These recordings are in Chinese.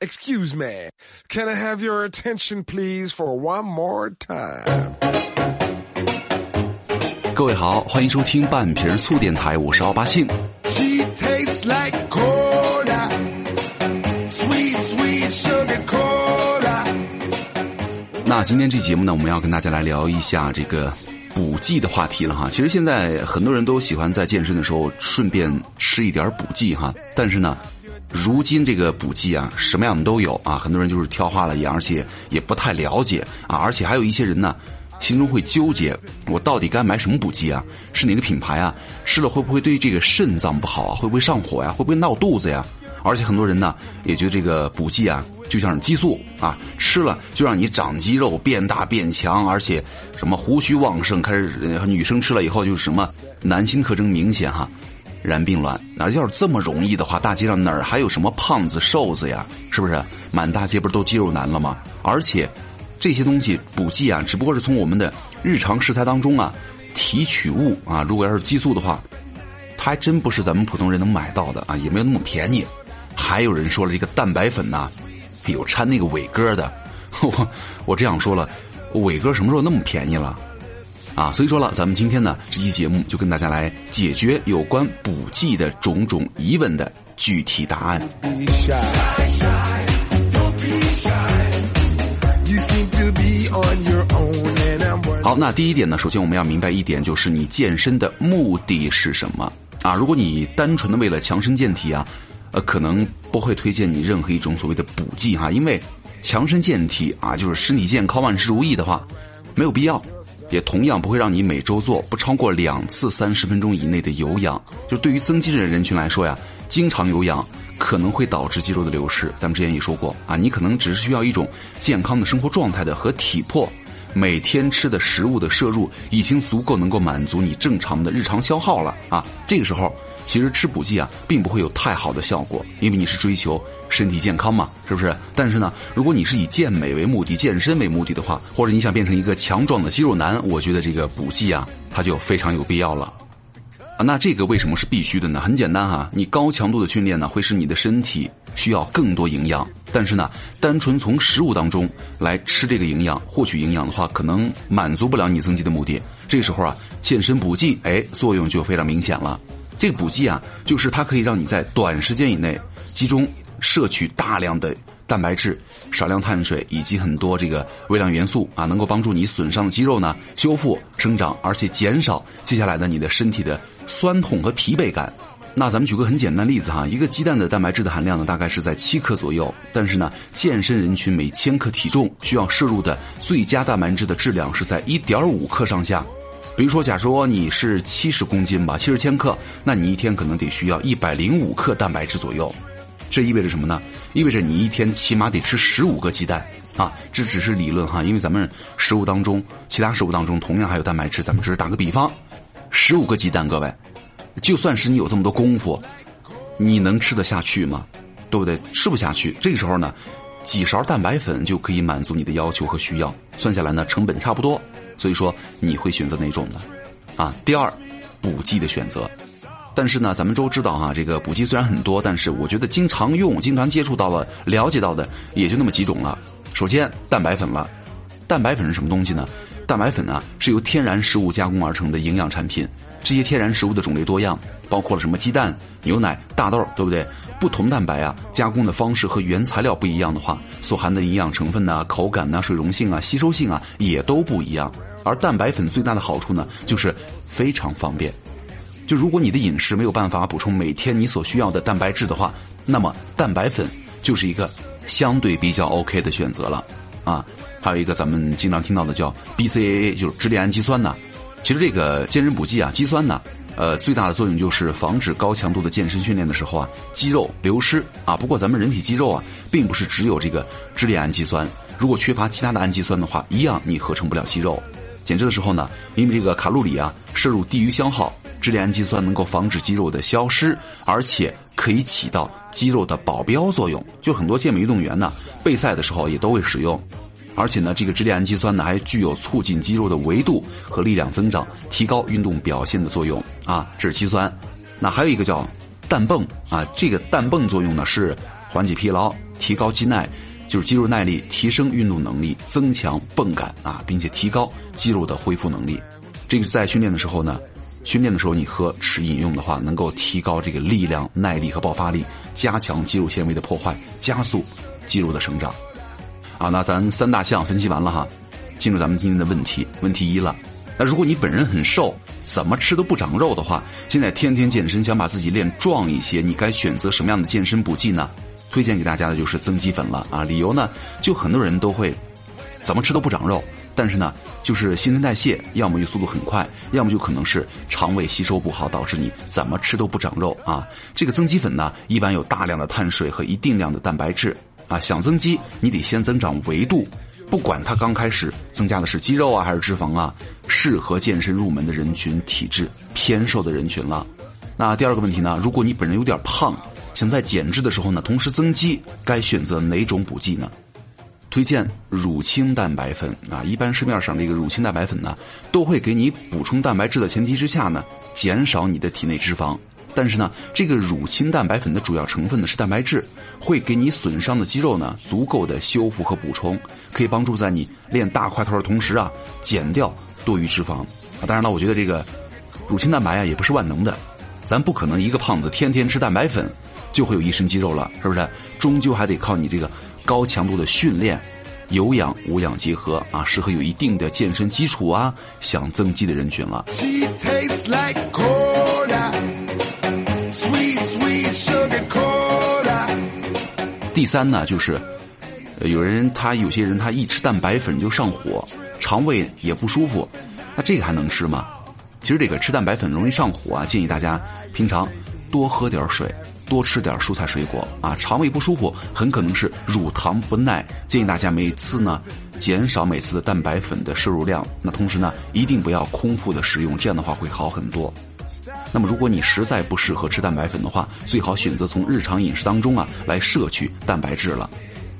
Excuse me, can I have your attention, please, for one more time? 各位好，欢迎收听半瓶醋电台，我是奥巴庆。She tastes like cola, sweet, sweet sugar cola. 那今天这节目呢，我们要跟大家来聊一下这个补剂的话题了哈。其实现在很多人都喜欢在健身的时候顺便吃一点补剂哈，但是呢，如今这个补剂啊，什么样的都有啊，很多人就是挑花了眼，而且也不太了解啊，而且还有一些人呢。心中会纠结，我到底该买什么补剂啊？是哪个品牌啊？吃了会不会对这个肾脏不好啊？会不会上火呀？会不会闹肚子呀？而且很多人呢也觉得这个补剂啊，就像是激素啊，吃了就让你长肌肉、变大变强，而且什么胡须旺盛，开始女生吃了以后就是什么男性特征明显哈，然并卵。啊，要是这么容易的话，大街上哪儿还有什么胖子瘦子呀？是不是？满大街不是都肌肉男了吗？而且。这些东西补剂啊，只不过是从我们的日常食材当中啊提取物啊。如果要是激素的话，它还真不是咱们普通人能买到的啊，也没有那么便宜。还有人说了，这个蛋白粉呐、有掺那个伟哥的。我我这样说了，伟哥什么时候那么便宜了？啊，所以说了，咱们今天呢这期节目就跟大家来解决有关补剂的种种疑问的具体答案。好，那第一点呢，首先我们要明白一点，就是你健身的目的是什么啊？如果你单纯的为了强身健体啊，呃，可能不会推荐你任何一种所谓的补剂哈，因为强身健体啊，就是身体健康、万事如意的话，没有必要，也同样不会让你每周做不超过两次三十分钟以内的有氧。就对于增肌的人群来说呀，经常有氧。可能会导致肌肉的流失，咱们之前也说过啊，你可能只是需要一种健康的生活状态的和体魄，每天吃的食物的摄入已经足够能够满足你正常的日常消耗了啊。这个时候，其实吃补剂啊，并不会有太好的效果，因为你是追求身体健康嘛，是不是？但是呢，如果你是以健美为目的、健身为目的的话，或者你想变成一个强壮的肌肉男，我觉得这个补剂啊，它就非常有必要了。啊，那这个为什么是必须的呢？很简单哈，你高强度的训练呢，会使你的身体需要更多营养，但是呢，单纯从食物当中来吃这个营养、获取营养的话，可能满足不了你增肌的目的。这时候啊，健身补剂，哎，作用就非常明显了。这个补剂啊，就是它可以让你在短时间以内集中摄取大量的蛋白质、少量碳水以及很多这个微量元素啊，能够帮助你损伤的肌肉呢修复、生长，而且减少接下来的你的身体的酸痛和疲惫感。那咱们举个很简单例子哈，一个鸡蛋的蛋白质的含量呢，大概是在七克左右，但是呢，健身人群每千克体重需要摄入的最佳蛋白质的质量是在一点五克上下。比如说，假如说你是七十公斤吧，七十千克，那你一天可能得需要一百零五克蛋白质左右。这意味着什么呢？意味着你一天起码得吃十五个鸡蛋啊！这只是理论哈，因为咱们食物当中，其他食物当中同样还有蛋白质，咱们只是打个比方，十五个鸡蛋，各位，就算是你有这么多功夫，你能吃得下去吗？对不对？吃不下去。这个时候呢，几勺蛋白粉就可以满足你的要求和需要，算下来呢，成本差不多。所以说，你会选择哪种呢？啊，第二，补剂的选择。但是呢，咱们都知道哈，这个补剂虽然很多，但是我觉得经常用、经常接触到了、了解到的也就那么几种了。首先，蛋白粉了。蛋白粉是什么东西呢？蛋白粉啊，是由天然食物加工而成的营养产品。这些天然食物的种类多样，包括了什么鸡蛋、牛奶、大豆，对不对？不同蛋白啊，加工的方式和原材料不一样的话，所含的营养成分呐、口感呐、水溶性啊、吸收性啊，也都不一样。而蛋白粉最大的好处呢，就是非常方便。就如果你的饮食没有办法补充每天你所需要的蛋白质的话，那么蛋白粉就是一个相对比较 OK 的选择了啊。还有一个咱们经常听到的叫 BCAA，就是支链氨基酸呐。其实这个健身补剂啊，肌酸呢，呃，最大的作用就是防止高强度的健身训练的时候啊，肌肉流失啊。不过咱们人体肌肉啊，并不是只有这个支链氨基酸，如果缺乏其他的氨基酸的话，一样你合成不了肌肉。减脂的时候呢，因为这个卡路里啊摄入低于消耗，支链氨基酸能够防止肌肉的消失，而且可以起到肌肉的保镖作用。就很多健美运动员呢，备赛的时候也都会使用。而且呢，这个支链氨基酸呢，还具有促进肌肉的维度和力量增长、提高运动表现的作用啊，这是肌酸。那还有一个叫氮泵啊，这个氮泵作用呢是缓解疲劳、提高肌耐，就是肌肉耐力，提升运动能力，增强泵感啊，并且提高肌肉的恢复能力。这个在训练的时候呢，训练的时候你喝吃饮用的话，能够提高这个力量、耐力和爆发力，加强肌肉纤维的破坏，加速肌肉的生长。啊，那咱三大项分析完了哈，进入咱们今天的问题。问题一了，那如果你本人很瘦，怎么吃都不长肉的话，现在天天健身想把自己练壮一些，你该选择什么样的健身补剂呢？推荐给大家的就是增肌粉了啊！理由呢，就很多人都会怎么吃都不长肉，但是呢，就是新陈代谢要么就速度很快，要么就可能是肠胃吸收不好，导致你怎么吃都不长肉啊。这个增肌粉呢，一般有大量的碳水和一定量的蛋白质啊。想增肌，你得先增长维度。不管它刚开始增加的是肌肉啊还是脂肪啊，适合健身入门的人群体质偏瘦的人群了。那第二个问题呢？如果你本人有点胖，想在减脂的时候呢同时增肌，该选择哪种补剂呢？推荐乳清蛋白粉啊！一般市面上这个乳清蛋白粉呢，都会给你补充蛋白质的前提之下呢，减少你的体内脂肪。但是呢，这个乳清蛋白粉的主要成分呢是蛋白质，会给你损伤的肌肉呢足够的修复和补充，可以帮助在你练大块头的同时啊，减掉多余脂肪。啊，当然了，我觉得这个乳清蛋白啊也不是万能的，咱不可能一个胖子天天吃蛋白粉就会有一身肌肉了，是不是？终究还得靠你这个高强度的训练，有氧无氧结合啊，适合有一定的健身基础啊，想增肌的人群了。She tastes like 第三呢，就是有人他有些人他一吃蛋白粉就上火，肠胃也不舒服，那这个还能吃吗？其实这个吃蛋白粉容易上火啊，建议大家平常多喝点水，多吃点蔬菜水果啊。肠胃不舒服很可能是乳糖不耐，建议大家每次呢减少每次的蛋白粉的摄入量，那同时呢一定不要空腹的食用，这样的话会好很多。那么，如果你实在不适合吃蛋白粉的话，最好选择从日常饮食当中啊来摄取蛋白质了。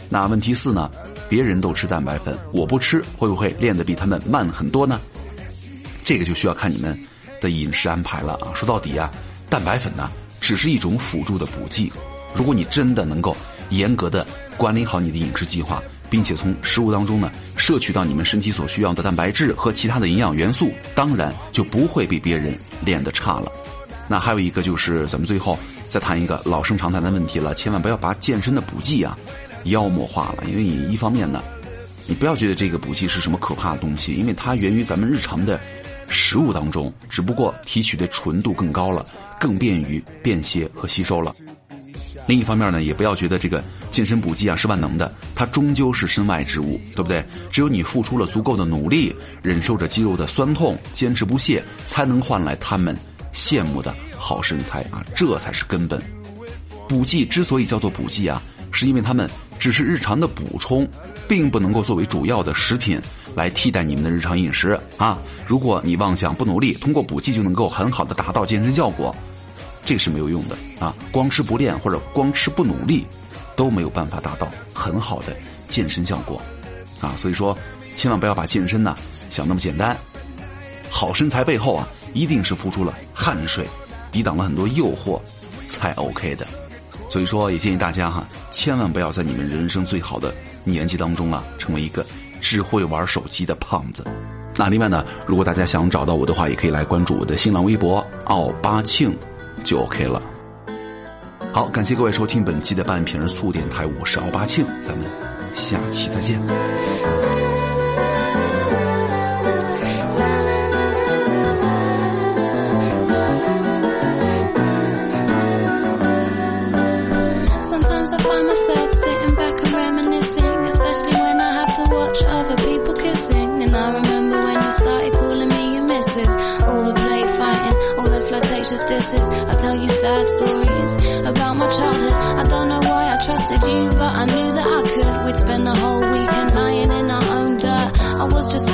那问题四呢？别人都吃蛋白粉，我不吃，会不会练得比他们慢很多呢？这个就需要看你们的饮食安排了啊。说到底啊，蛋白粉呢只是一种辅助的补剂。如果你真的能够严格的管理好你的饮食计划，并且从食物当中呢摄取到你们身体所需要的蛋白质和其他的营养元素，当然就不会比别人练得差了。那还有一个就是咱们最后再谈一个老生常谈的问题了，千万不要把健身的补剂啊妖魔化了，因为你一方面呢，你不要觉得这个补剂是什么可怕的东西，因为它源于咱们日常的食物当中，只不过提取的纯度更高了，更便于便携和吸收了。另一方面呢，也不要觉得这个健身补剂啊是万能的，它终究是身外之物，对不对？只有你付出了足够的努力，忍受着肌肉的酸痛，坚持不懈，才能换来他们羡慕的好身材啊，这才是根本。补剂之所以叫做补剂啊，是因为它们只是日常的补充，并不能够作为主要的食品来替代你们的日常饮食啊。如果你妄想不努力，通过补剂就能够很好的达到健身效果。这是没有用的啊！光吃不练或者光吃不努力，都没有办法达到很好的健身效果啊！所以说，千万不要把健身呢想那么简单。好身材背后啊，一定是付出了汗水，抵挡了很多诱惑，才 OK 的。所以说，也建议大家哈，千万不要在你们人生最好的年纪当中啊，成为一个只会玩手机的胖子。那另外呢，如果大家想找到我的话，也可以来关注我的新浪微博奥巴庆。就 OK 了。好，感谢各位收听本期的半瓶醋电台，我是奥巴庆，咱们下期再见。sometimes i find myself sitting back reminiscing especially when i have to watch other people kissing and i remember when you started calling me your missus. gracious this is. I tell you sad stories about my childhood. I don't know why I trusted you, but I knew that I could. We'd spend the whole weekend lying in our own dirt. I was just